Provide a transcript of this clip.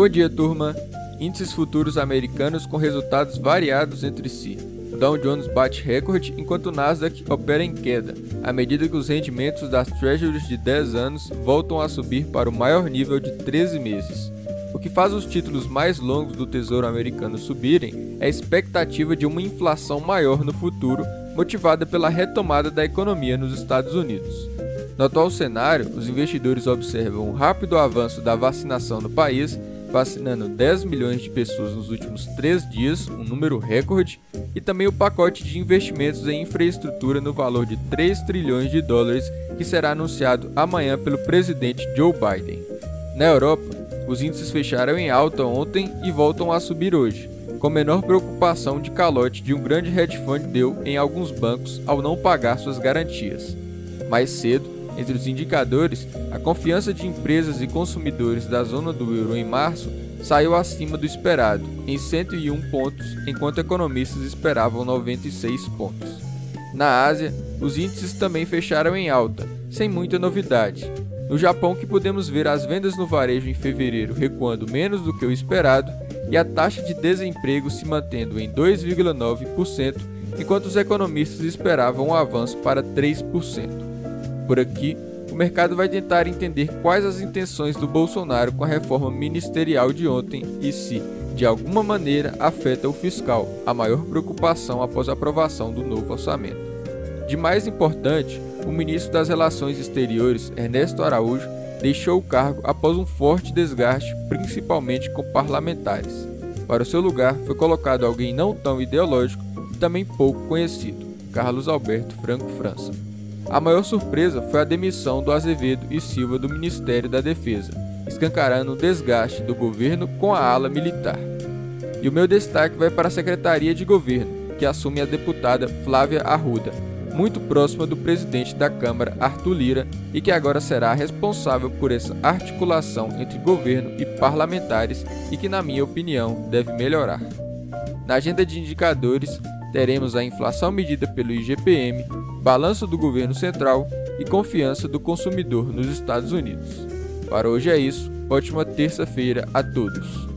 Bom dia, turma. Índices futuros americanos com resultados variados entre si. O Dow Jones bate recorde enquanto o Nasdaq opera em queda, à medida que os rendimentos das Treasuries de 10 anos voltam a subir para o maior nível de 13 meses. O que faz os títulos mais longos do Tesouro americano subirem é a expectativa de uma inflação maior no futuro, motivada pela retomada da economia nos Estados Unidos. No atual cenário, os investidores observam o rápido avanço da vacinação no país, vacinando 10 milhões de pessoas nos últimos três dias, um número recorde, e também o pacote de investimentos em infraestrutura no valor de 3 trilhões de dólares que será anunciado amanhã pelo presidente Joe Biden. Na Europa, os índices fecharam em alta ontem e voltam a subir hoje, com menor preocupação de calote de um grande hedge fund deu em alguns bancos ao não pagar suas garantias. Mais cedo, entre os indicadores, a confiança de empresas e consumidores da zona do euro em março saiu acima do esperado, em 101 pontos, enquanto economistas esperavam 96 pontos. Na Ásia, os índices também fecharam em alta, sem muita novidade. No Japão, que podemos ver as vendas no varejo em fevereiro recuando menos do que o esperado e a taxa de desemprego se mantendo em 2,9%, enquanto os economistas esperavam um avanço para 3%. Por aqui, o mercado vai tentar entender quais as intenções do Bolsonaro com a reforma ministerial de ontem e se, de alguma maneira, afeta o fiscal, a maior preocupação após a aprovação do novo orçamento. De mais importante, o ministro das Relações Exteriores, Ernesto Araújo, deixou o cargo após um forte desgaste, principalmente com parlamentares. Para o seu lugar foi colocado alguém não tão ideológico e também pouco conhecido, Carlos Alberto Franco França. A maior surpresa foi a demissão do Azevedo e Silva do Ministério da Defesa, escancarando o desgaste do governo com a ala militar. E o meu destaque vai para a Secretaria de Governo, que assume a deputada Flávia Arruda, muito próxima do presidente da Câmara, Arthur Lira, e que agora será responsável por essa articulação entre governo e parlamentares e que, na minha opinião, deve melhorar. Na agenda de indicadores, teremos a inflação medida pelo IGPM, balanço do governo central e confiança do consumidor nos Estados Unidos. Para hoje é isso, ótima terça-feira a todos.